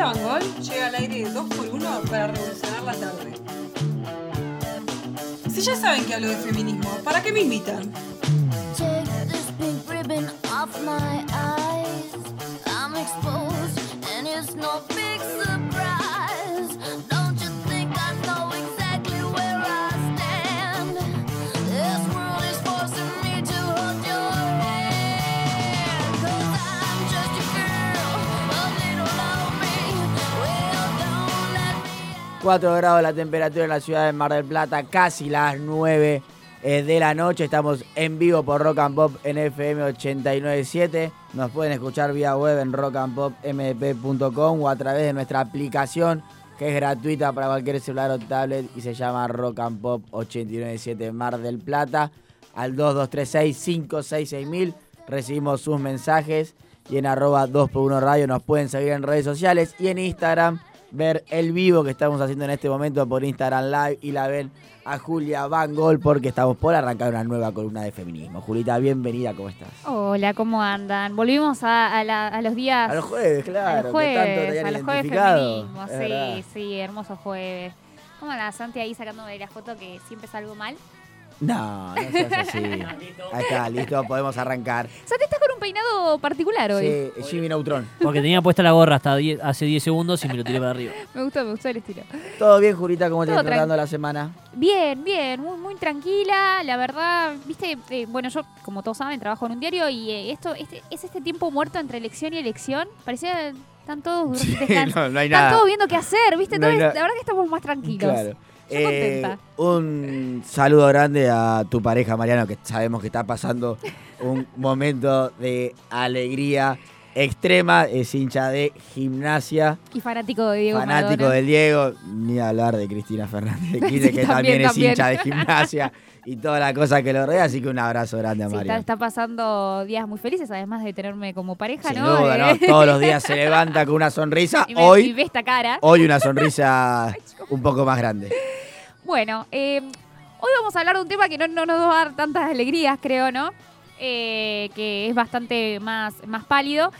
Bangol llega al aire 2x1 para revolucionar la tarde. Si ya saben que hablo de feminismo, ¿para qué me invitan? 4 grados la temperatura en la ciudad de Mar del Plata, casi las 9 eh, de la noche. Estamos en vivo por Rock and Pop en FM 897. Nos pueden escuchar vía web en rockandpopmp.com o a través de nuestra aplicación que es gratuita para cualquier celular o tablet y se llama Rock and Pop 897 Mar del Plata. Al 2236-566 recibimos sus mensajes y en arroba 2x1 radio nos pueden seguir en redes sociales y en Instagram ver el vivo que estamos haciendo en este momento por Instagram Live y la ven a Julia Van Gol porque estamos por arrancar una nueva columna de feminismo. Julita, bienvenida, ¿cómo estás? Hola, ¿cómo andan? Volvimos a, a la- a los días. A los jueves, a claro, los jueves, que tanto te a los jueves feminismo, sí, sí, hermoso jueves. ¿Cómo la Santi ahí sacándome la foto que siempre salgo mal? No, no seas así. Acá, listo, podemos arrancar. Santi, estás con un peinado particular hoy. Sí, Jimmy Neutron. Porque tenía puesta la gorra hasta hace 10 segundos y me lo tiré para arriba. Me gustó, me gustó el estilo. ¿Todo bien, Julita? ¿Cómo te Todo está tratando la semana? Bien, bien, muy, muy tranquila, la verdad, viste, eh, bueno, yo, como todos saben, trabajo en un diario y eh, esto este, es este tiempo muerto entre elección y elección. Parecía están todos descans- no, no hay Están nada. todos viendo qué hacer, viste, No hay nada. la verdad que estamos más tranquilos. Claro. Contenta. un saludo grande a tu pareja, Mariano, que sabemos que está pasando un momento de alegría extrema. Es hincha de gimnasia, Y fanático de Diego fanático Maradona. del Diego. Ni hablar de Cristina Fernández de Kirchner, Sí, que también, también, es hincha de gimnasia y toda la cosa que lo rodea. Así que un abrazo grande a Sí, Mariano. está pasando días muy felices, además de tenerme como pareja, Sin ¿no? duda, Eh, ¿no? Todos los días se levanta con una sonrisa. y, me- y Hoy, ve esta cara. hoy una sonrisa un poco más grande. Bueno, eh, hoy vamos a hablar de un tema que no, no nos va a dar tantas alegrías, creo, ¿no? Eh, que es bastante más, más pálido.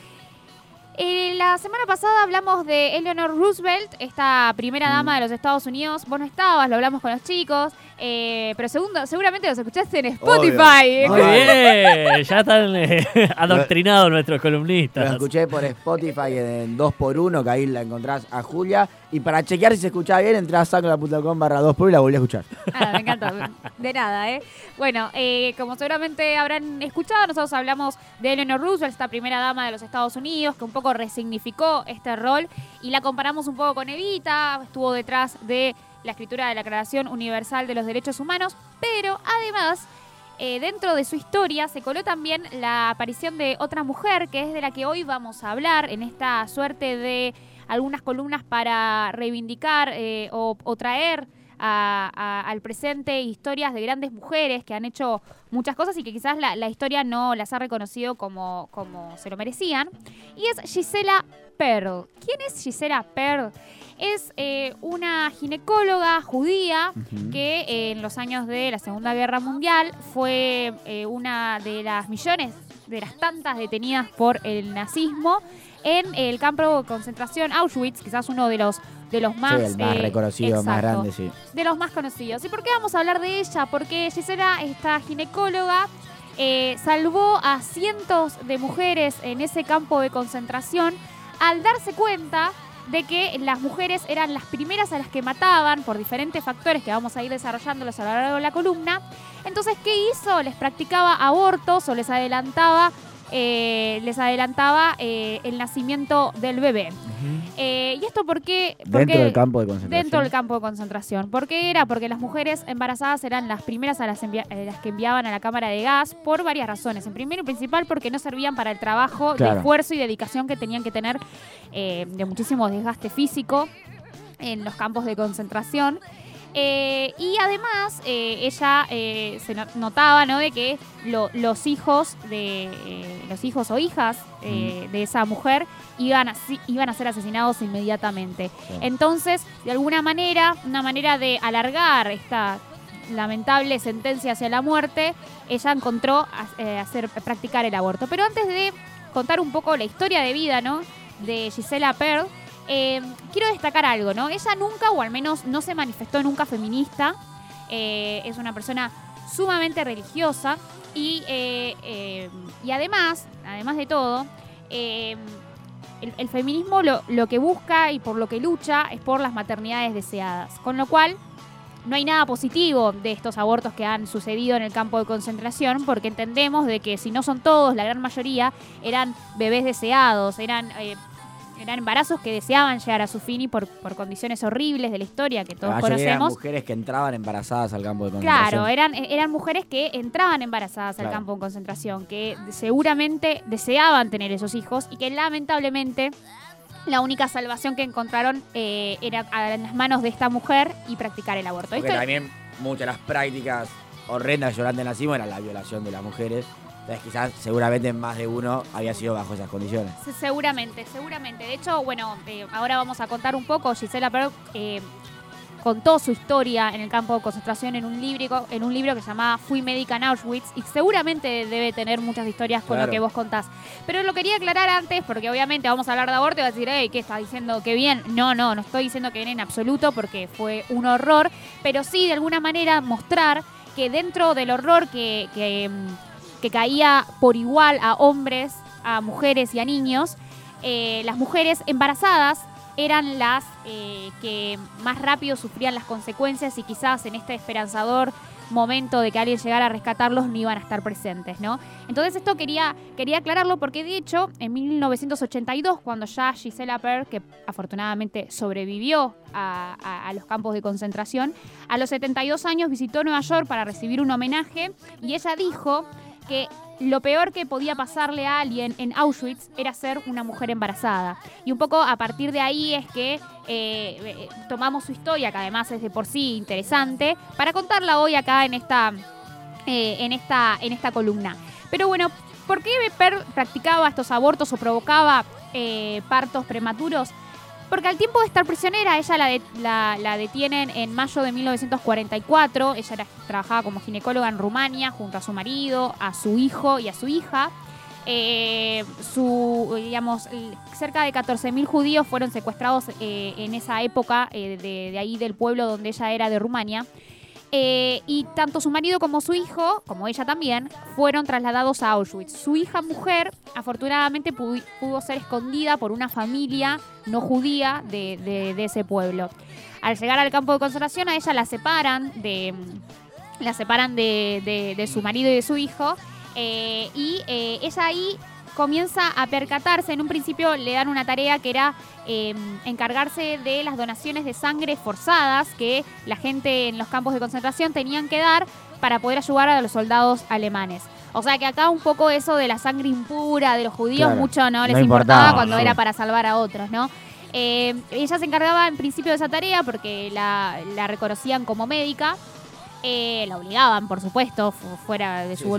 Eh, la semana pasada hablamos de Eleanor Roosevelt, esta primera dama de los Estados Unidos. Vos no estabas, lo hablamos con los chicos, eh, pero segundo, seguramente los escuchaste en Spotify. Obvio. Muy bien, ya están eh, adoctrinados nuestros Lo columnistas. escuché por Spotify en 2x1, que ahí la encontrás a Julia. Y para chequear si se escuchaba bien, entrás a sacla.com barra 2x1 y la volví a escuchar. Ah, me encanta. De nada, ¿eh? Bueno, eh, como seguramente habrán escuchado, nosotros hablamos de Eleanor Roosevelt, esta primera dama de los Estados Unidos, que un poco resignificó este rol y la comparamos un poco con Evita, estuvo detrás de la escritura de la Declaración Universal de los Derechos Humanos, pero además... eh, dentro de su historia se coló también la aparición de otra mujer, que es de la que hoy vamos a hablar en esta suerte de algunas columnas para reivindicar eh, o, o traer a- a- al presente historias de grandes mujeres que han hecho muchas cosas y que quizás la, la historia no las ha reconocido como, como se lo merecían. Y es Gisela Pearl. ¿Quién es Gisela Pearl? Es eh, una ginecóloga judía que eh, en los años de la Segunda Guerra Mundial fue eh, una de las millones, de las tantas detenidas por el nazismo en el campo de concentración Auschwitz, quizás uno de los de los más, sí, el más eh, reconocido, más exacto, grande, sí. de los más conocidos. ¿Y por qué vamos a hablar de ella? Porque Gisela, esta ginecóloga, eh, salvó a cientos de mujeres en ese campo de concentración al darse cuenta de que las mujeres eran las primeras a las que mataban por diferentes factores que vamos a ir desarrollándolos a lo largo de la columna. Entonces, ¿qué hizo? Les practicaba abortos o les adelantaba, eh, les adelantaba eh, el nacimiento del bebé. Eh, ¿Y esto por qué? Dentro Porque- del campo de concentración. Dentro del campo de concentración. ¿Por qué era? Porque las mujeres embarazadas eran las primeras a las, envia- eh, las que enviaban a la cámara de gas por varias razones. En primero y principal porque no servían para el trabajo de Claro. esfuerzo y dedicación que tenían que tener eh, de muchísimo desgaste físico en los campos de concentración. Eh, y además, eh, ella eh, se no- notaba ¿no? de que lo- los hijos de los hijos o hijas de esa mujer iban a, iban a ser asesinados inmediatamente. Sí. Entonces, de alguna manera, una manera de alargar esta lamentable sentencia hacia la muerte, ella encontró a- hacer practicar el aborto. Pero antes de contar un poco la historia de vida, ¿no? de Gisela Pearl, Eh, quiero destacar algo, ¿no? Ella nunca, o al menos no se manifestó nunca feminista. Eh, es una persona sumamente religiosa y, eh, eh, y además, además de todo, el, el feminismo lo, lo que busca y por lo que lucha es por las maternidades deseadas. Con lo cual, no hay nada positivo de estos abortos que han sucedido en el campo de concentración, porque entendemos de que si no son todos, la gran mayoría eran bebés deseados, eran, eh, eran embarazos que deseaban llegar a su fin y por, por condiciones horribles de la historia que La todos eran conocemos. mujeres que entraban embarazadas al campo de concentración. Claro, eran, eran mujeres que entraban embarazadas al campo de concentración, que seguramente deseaban tener esos hijos y que lamentablemente la única salvación que encontraron eh, era en las manos de esta mujer y practicar el aborto. Porque Esto- también muchas de las prácticas horrendas que durante nacimos era la violación de las mujeres. Entonces quizás seguramente más de uno había sido bajo esas condiciones. Se- Seguramente, seguramente. De hecho, bueno, eh, ahora vamos a contar un poco. Gisela Perot eh, contó su historia en el campo de concentración en un libro, en un libro que se llamaba Fui médica en Auschwitz y seguramente debe tener muchas historias con Claro. lo que vos contás. Pero lo quería aclarar antes porque obviamente vamos a hablar de aborto y vas a decir, hey, ¿qué estás diciendo? ¿Qué bien? No, no, no estoy diciendo que bien en absoluto porque fue un horror, pero sí de alguna manera mostrar que dentro del horror que, que, mm, que caía por igual a hombres, a mujeres y a niños, eh, las mujeres embarazadas eran las eh, que más rápido sufrían las consecuencias y quizás en este esperanzador momento de que alguien llegara a rescatarlos no iban a estar presentes, ¿no? Entonces esto quería, quería aclararlo porque de hecho en 1982 cuando ya Gisela Per, que afortunadamente sobrevivió a, a- a los campos de concentración, a los 72 años visitó Nueva York para recibir un homenaje y ella dijo que lo peor que podía pasarle a alguien en Auschwitz era ser una mujer embarazada. Y un poco a partir de ahí es que eh, eh, tomamos su historia, que además es de por sí interesante, para contarla hoy acá en esta, eh, en esta, en esta columna. Pero bueno, ¿por qué Per practicaba estos abortos o provocaba partos prematuros? Porque al tiempo de estar prisionera, ella la, de- la- la detienen en mayo de 1944. Ella trabajaba como ginecóloga en Rumania junto a su marido, a su hijo y a su hija. Eh, su, digamos, cerca de 14.000 judíos fueron secuestrados eh, en esa época eh, de ahí del pueblo donde ella era de Rumania. Eh, y tanto su marido como su hijo, como ella también, fueron trasladados a Auschwitz. Su hija mujer, afortunadamente, pu- pudo ser escondida por una familia no judía de, ese pueblo. Al llegar al campo de concentración, a ella la separan de, la separan de- de su marido y de su hijo. eh, y eh, ella ahí comienza a percatarse. En un principio le dan una tarea que era eh, encargarse de las donaciones de sangre forzadas que la gente en los campos de concentración tenían que dar para poder ayudar a los soldados alemanes. O sea que acá un poco eso de la sangre impura de los judíos Claro, mucho no les no importaba, importaba, cuando no. era para salvar a otros, ¿no? Eh, ella se encargaba en principio de esa tarea porque la, la reconocían como médica, eh, la obligaban, por supuesto, fu- fuera de su Sí, sí.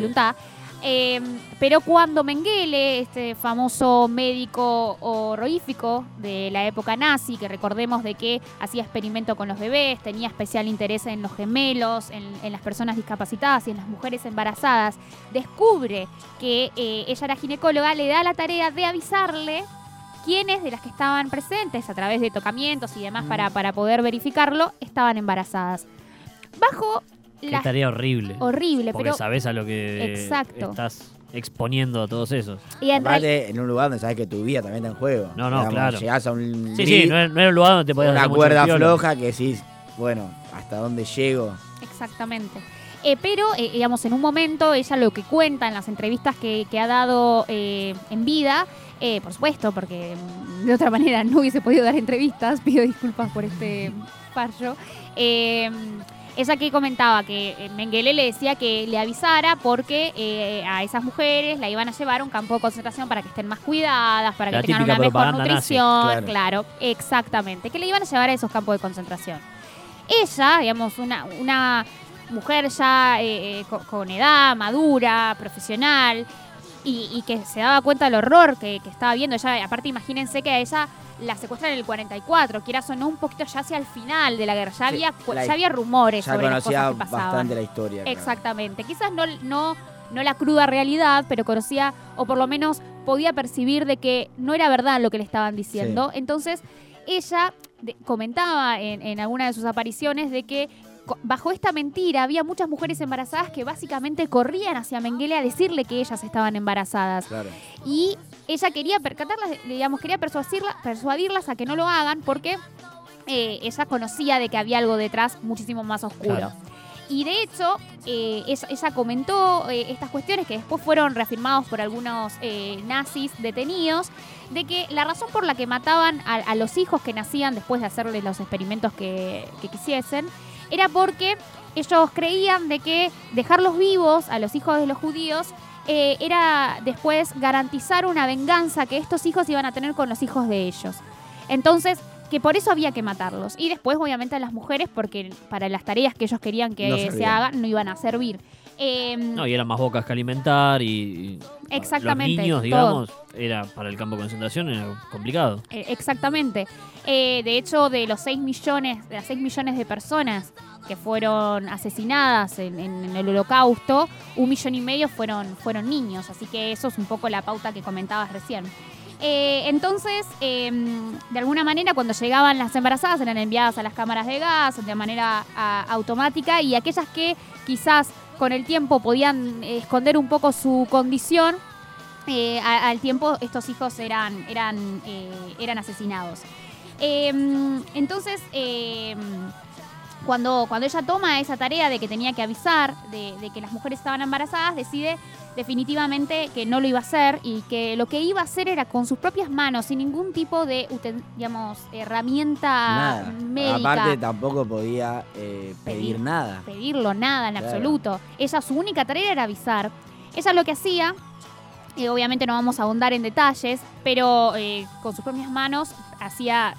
Eh, pero cuando Mengele, este famoso médico horrorífico de la época nazi, que recordemos de que hacía experimento con los bebés, tenía especial interés en los gemelos, en, en las personas discapacitadas y en las mujeres embarazadas, descubre que eh, ella era ginecóloga, le da la tarea de avisarle quiénes de las que estaban presentes a través de tocamientos y demás Mm. para, para poder verificarlo, estaban embarazadas. Bajo Qué la... tarea horrible. Horrible, Porque pero... sabes a lo que Exacto. estás exponiendo a todos esos. Y en real- Aparte, en un lugar donde sabes que tu vida también está en juego. No, no, claro. Llegás a un Sí, sí, no era, no era un lugar donde te podías una hacer cuerda floja que decís, bueno, ¿hasta dónde llego? Exactamente. Eh, pero, eh, digamos, en un momento, ella lo que cuenta en las entrevistas que, que ha dado eh, en vida, eh, por supuesto, porque de otra manera no hubiese podido dar entrevistas, pido disculpas por este fallo. Eh, ella que comentaba que eh, Mengele le decía que le avisara porque eh, a esas mujeres la iban a llevar a un campo de concentración para que estén más cuidadas, para La que tengan una mejor nazi, nutrición, claro. claro, exactamente, que le iban a llevar a esos campos de concentración. Ella, digamos, una, una mujer ya eh, co- con, edad, madura, profesional, y, y que se daba cuenta del horror que, que estaba viendo. Ella, aparte, imagínense que a ella la secuestran en el 44, quieras o no, un poquito ya hacia el final de la guerra. Ya, Sí, había, la- ya había rumores Ya sobre las cosas que pasaban. bastante la historia. claro. Exactamente. Quizás no, no, no la cruda realidad, pero conocía, o por lo menos podía percibir de que no era verdad lo que le estaban diciendo. Entonces, ella de- comentaba en, en alguna de sus apariciones de que bajo esta mentira había muchas mujeres embarazadas que básicamente corrían hacia Mengele a decirle que ellas estaban embarazadas. Claro. Y ella quería percatarlas, digamos, quería persuadirla- persuadirlas a que no lo hagan porque eh, ella conocía de que había algo detrás muchísimo más oscuro. Claro. Y de hecho, eh, ella, comentó eh, estas cuestiones que después fueron reafirmados por algunos eh, nazis detenidos, de que la razón por la que mataban a, a los hijos que nacían después de hacerles los experimentos que, que quisiesen, era porque ellos creían de que dejarlos vivos a los hijos de los judíos eh, era después garantizar una venganza que estos hijos iban a tener con los hijos de ellos. Entonces, que por eso había que matarlos. Y después, obviamente, a las mujeres, porque para las tareas que ellos querían que No se hagan, no iban a servir. Eh, No, y eran más bocas que alimentar y, y Exactamente, los niños, todo. digamos, era para el campo de concentración era complicado. Eh, exactamente. Eh, de hecho, de los 6 millones, de las 6 millones de personas que fueron asesinadas en, en- en el holocausto, un millón y medio fueron, fueron niños. Así que eso es un poco la pauta que comentabas recién. Eh, entonces, eh, de alguna manera, cuando llegaban las embarazadas, eran enviadas a las cámaras de gas de manera a- automática y aquellas que quizás con el tiempo podían esconder un poco su condición, eh, al tiempo estos hijos eran, eran, eh, eran asesinados. Eh, entonces, eh, cuando, cuando ella toma esa tarea de que tenía que avisar de, de que las mujeres estaban embarazadas, decide definitivamente que no lo iba a hacer y que lo que iba a hacer era con sus propias manos, sin ningún tipo de, digamos, herramienta Nada. médica. Aparte, tampoco podía eh, pedir Pedir. nada. pedirlo, nada en Claro. absoluto. Ella, su única tarea era avisar. Ella lo que hacía, eh, obviamente no vamos a ahondar en detalles, pero eh, con sus propias manos hacía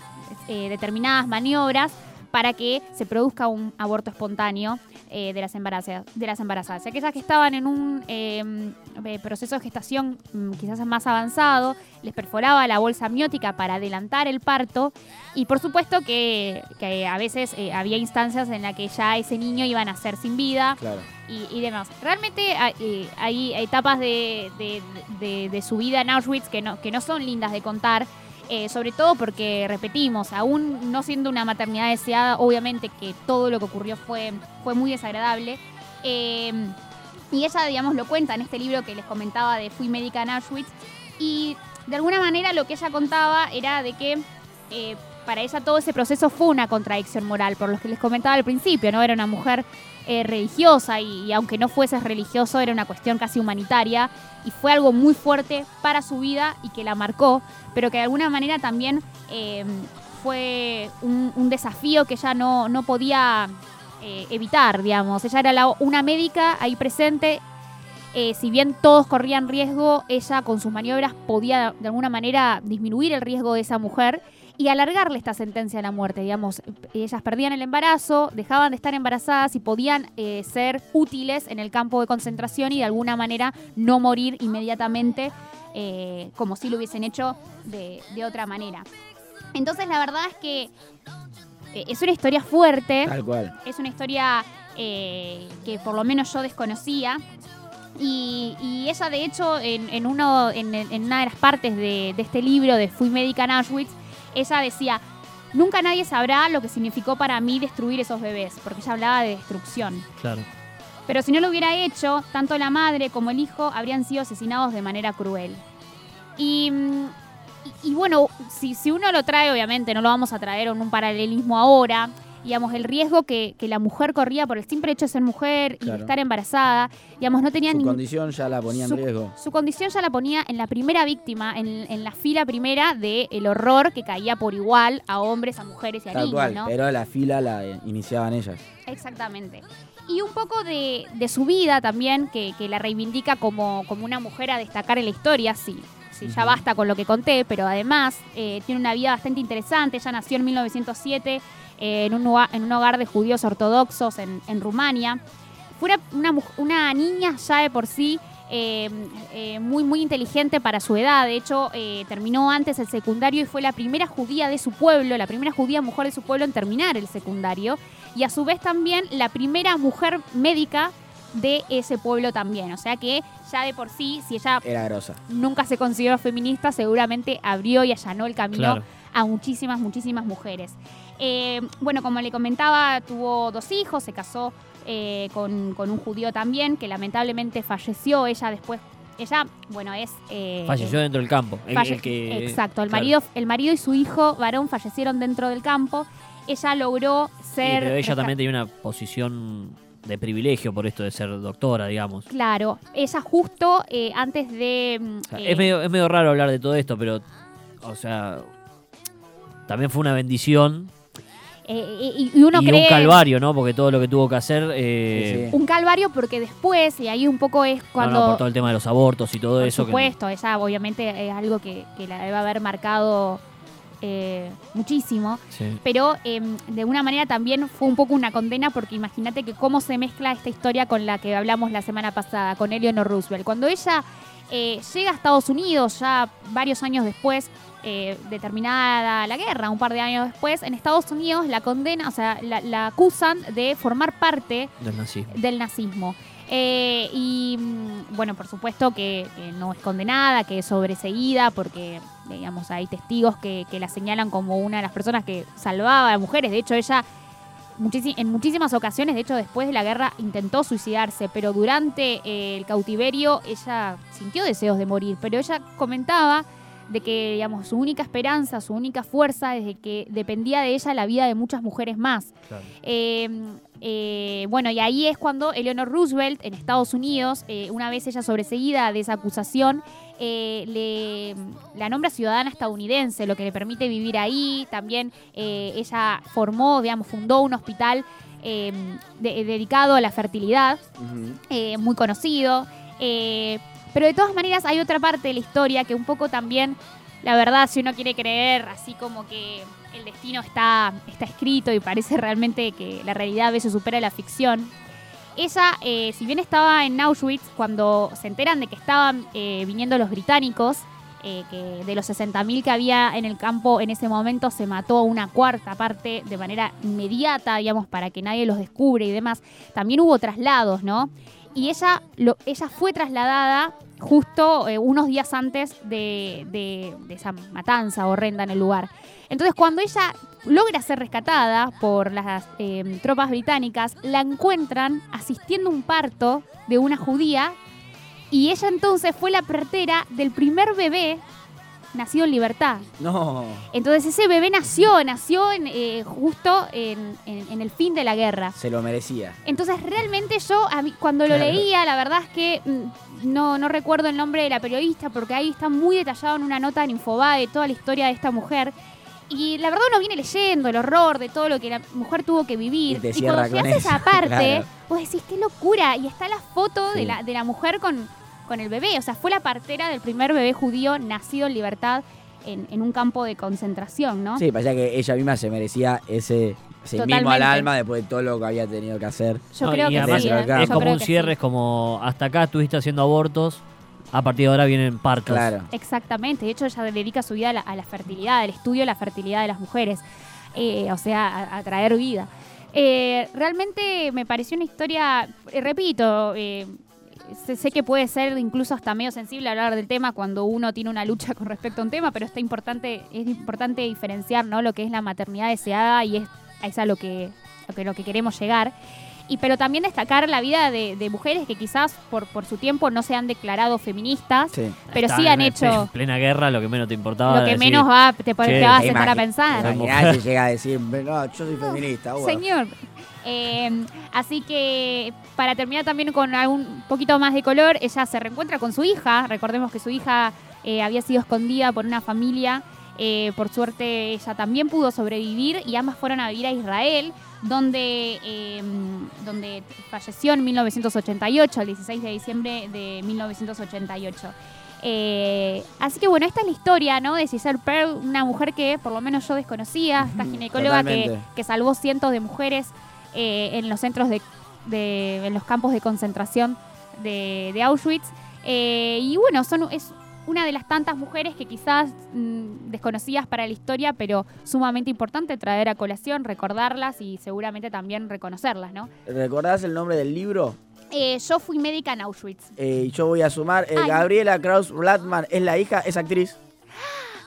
eh, determinadas maniobras para que se produzca un aborto espontáneo eh, de, las embarazadas, de las embarazadas. Aquellas que estaban en un eh, eh, proceso de gestación mm, quizás más avanzado, les perforaba la bolsa amniótica para adelantar el parto y por supuesto que, que a veces eh, había instancias en las que ya ese niño iba a nacer sin vida Claro. y, y demás. Realmente hay, eh, hay etapas de, de- de- de su vida en Auschwitz que no, que no son lindas de contar, eh, sobre todo porque, repetimos, aún no siendo una maternidad deseada, obviamente que todo lo que ocurrió fue, fue muy desagradable. Eh, y ella, digamos, lo cuenta en este libro que les comentaba de Fui médica en Auschwitz. Y de alguna manera lo que ella contaba era de que eh, para ella todo ese proceso fue una contradicción moral, por lo que les comentaba al principio, ¿no? Era una mujer eh, religiosa y, aunque no fuese religioso era una cuestión casi humanitaria y fue algo muy fuerte para su vida y que la marcó, pero que de alguna manera también eh, fue un, desafío que ella no, no podía eh, evitar, digamos. Ella era una médica ahí presente. si bien todos corrían riesgo, ella con sus maniobras podía de alguna manera disminuir el riesgo de esa mujer y alargarle esta sentencia a la muerte. Digamos, ellas perdían el embarazo, dejaban de estar embarazadas y podían eh, ser útiles en el campo de concentración y de alguna manera no morir inmediatamente eh, como si lo hubiesen hecho de, de otra manera. Entonces la verdad es que eh, es una historia fuerte, Tal cual. es una historia eh, que por lo menos yo desconocía. Y, y ella, de hecho, en, en uno, en, en una de las partes de, de este libro de Fui médica en Auschwitz, ella decía, nunca nadie sabrá lo que significó para mí destruir esos bebés, porque ella hablaba de destrucción. Claro. Pero si no lo hubiera hecho, tanto la madre como el hijo habrían sido asesinados de manera cruel. Y, y- y bueno, si, si uno lo trae, obviamente, no lo vamos a traer en un paralelismo ahora. Digamos, el riesgo que, que la mujer corría por el simple hecho de ser mujer y de estar embarazada, digamos, no tenía Su condición ya la ponía en su- riesgo. su condición ya la ponía en la primera víctima, en, en la fila primera del el horror que caía por igual a hombres, a mujeres y a Tal niños, cual. ¿no? Pero la fila la eh, iniciaban ellas. Exactamente. Y un poco de, de su vida también, que, que la reivindica como, como una mujer a destacar en la historia, sí. Sí, ya basta con lo que conté, pero además eh, tiene una vida bastante interesante. Ella nació en 1907 eh, en, un hogar, en un hogar de judíos ortodoxos en, en Rumania. Fue una, una muj- una niña ya de por sí eh, eh, muy, muy inteligente para su edad. De hecho, eh, terminó antes el secundario y fue la primera judía de su pueblo, la primera judía mujer de su pueblo en terminar el secundario. Y a su vez también la primera mujer médica de ese pueblo también. O sea que ya de por sí, si ella Era nunca se consideró feminista, seguramente abrió y allanó el camino Claro. A muchísimas, muchísimas mujeres. Eh, bueno, como le comentaba, tuvo dos hijos, se casó eh, con, con un judío también, que lamentablemente falleció. Ella después, ella, bueno, es... eh, Falleció dentro del campo. El- Falle- el que- Exacto, el claro. marido, el marido y su hijo varón fallecieron dentro del campo. Ella logró Sí, ser. pero ella también tenía una posición de privilegio por esto de ser doctora, digamos. Claro, ella justo eh, antes de. mm, O sea, es, medio, es medio raro hablar de todo esto, pero, o sea, también fue una bendición eh, y, y uno y cree. un calvario, ¿no? Porque todo lo que tuvo que hacer, eh, Sí, sí. Un calvario porque después, y ahí un poco es no, cuando. no, por todo el tema de los abortos y todo por eso. que- supuesto, ella obviamente es algo que, que la debe haber marcado eh, muchísimo. sí. pero eh, de una manera también fue un poco una condena porque imagínate que cómo se mezcla esta historia con la que hablamos la semana pasada, con Eleanor Roosevelt. Cuando ella eh, llega a Estados Unidos ya varios años después, eh, de terminada la guerra, un par de años después, en Estados Unidos la condena, o sea, la, la acusan de formar parte del nazismo. del nazismo. Eh, y mm, bueno, por supuesto que, que no es condenada, que es sobreseída, porque digamos hay testigos que, que la señalan como una de las personas que salvaba a mujeres. De hecho, ella en muchísimas ocasiones, de hecho, después de la guerra intentó suicidarse, pero durante eh, el cautiverio ella sintió deseos de morir. Pero ella comentaba de que, digamos, su única esperanza, su única fuerza, es de que dependía de ella la vida de muchas mujeres más. Claro. Eh, eh, bueno, y ahí es cuando Eleanor Roosevelt en Estados Unidos, eh, una vez ella sobreseída de esa acusación, eh, le, la nombra ciudadana estadounidense, lo que le permite vivir ahí. También eh, ella formó, digamos, fundó un hospital eh, de- dedicado a la fertilidad muy conocido. eh, pero de todas maneras hay otra parte de la historia que un poco también, la verdad, si uno quiere creer así como que el destino está, está escrito y parece realmente que la realidad a veces supera la ficción. Ella, eh, si bien estaba en Auschwitz, cuando se enteran de que estaban eh, viniendo los británicos, eh, que de los 60.000 que había en el campo en ese momento se mató una cuarta parte de manera inmediata, digamos, para que nadie los descubre y demás. También hubo traslados, ¿no? Y ella, lo, ella fue trasladada justo unos días antes de, de- de esa matanza horrenda en el lugar. Entonces, cuando ella logra ser rescatada por las eh, tropas británicas, la encuentran asistiendo a un parto de una judía y ella entonces fue la partera del primer bebé nacido en libertad. No. Entonces ese bebé nació, nació en, eh, justo en, en- en el fin de la guerra. Se lo merecía. Entonces realmente yo, a mí, cuando lo leía, la verdad es que mm, no, no recuerdo el nombre de la periodista porque ahí está muy detallado en una nota en Infobae toda la historia de esta mujer. Y la verdad uno viene leyendo el horror de todo lo que la mujer tuvo que vivir. Y te Y, cierra cuando con llegas a esa parte, claro. vos decís, qué locura. Y está la foto de, la, de la mujer con, con el bebé. O sea, fue la partera del primer bebé judío nacido en libertad en, en un campo de concentración, ¿no? Sí, parecía que ella misma se merecía ese, ese mimo al alma después de todo lo que había tenido que hacer. Yo No, creo y que además sí. es ¿eh? acá. Es Yo como un cierre, sí. es como hasta acá estuviste haciendo abortos, a partir de ahora vienen partos. Claro. Exactamente, de hecho ella dedica su vida a la, a la fertilidad, al estudio de la fertilidad de las mujeres, eh, o sea, a, a traer vida. Eh, realmente me pareció una historia, eh, repito, eh, sé, sé que puede ser incluso hasta medio sensible hablar del tema cuando uno tiene una lucha con respecto a un tema, pero está importante, es importante diferenciar ¿no? lo que es la maternidad deseada y es, es a lo que, lo que, lo que queremos llegar. Y, pero también destacar la vida de, de mujeres que quizás por, por su tiempo no se han declarado feministas, Sí. pero Está sí han en hecho En plena guerra, lo que menos te importaba. lo que menos va, te, pon- che, te vas a sentar a pensar. si llega a decir, no, yo soy feminista. bueno. Señor. Eh, así que para terminar también con algún poquito más de color, ella se reencuentra con su hija. Recordemos que su hija eh, había sido escondida por una familia. Eh, por suerte ella también pudo sobrevivir y ambas fueron a vivir a Israel, donde, eh, donde falleció en 1988, el 16 de diciembre de 1988. Eh, así que bueno, esta es la historia, ¿no? De Giselle Pearl, una mujer que por lo menos yo desconocía, esta ginecóloga que, que salvó cientos de mujeres eh, en los centros de, de- en los campos de concentración de, de Auschwitz. Eh, y bueno, son, es una de las tantas mujeres que quizás mm, desconocidas para la historia, pero sumamente importante traer a colación, recordarlas y seguramente también reconocerlas, ¿no? ¿Recordás el nombre del libro? Eh, yo fui médica en Auschwitz. Eh, yo voy a sumar. eh. Gabriela Kraus Blattman es la hija, es actriz.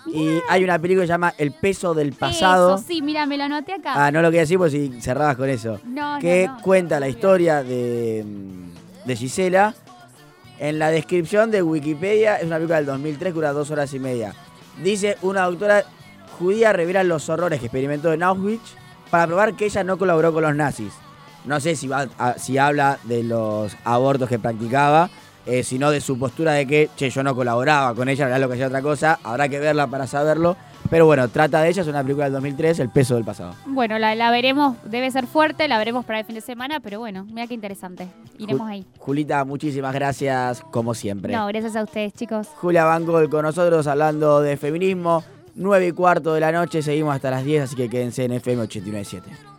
Y hay una película que se llama El peso del pasado. Eso, sí, mira, me lo anoté acá. Ah, no lo quería decir pues si cerrabas con eso. no, que no, no. cuenta la historia de, mm, de Gisela. En la descripción de Wikipedia es una película del 2003 que dura dos horas y media. Dice una doctora judía revela los horrores que experimentó en Auschwitz para probar que ella no colaboró con los nazis. No sé si, si habla de los abortos que practicaba, eh, sino de su postura de que, che, yo no colaboraba con ella, lo que hacía otra cosa. Habrá que verla para saberlo. Pero bueno, trata de ella, es una película del 2003, El peso del pasado. Bueno, la, la veremos, debe ser fuerte, la veremos para el fin de semana, pero bueno, mira qué interesante. Iremos Ju- ahí. Julita, muchísimas gracias, como siempre. No, gracias a ustedes, chicos. Julia Bangol con nosotros hablando de feminismo. 9 y cuarto de la noche, seguimos hasta las 10, así que quédense en FM 897.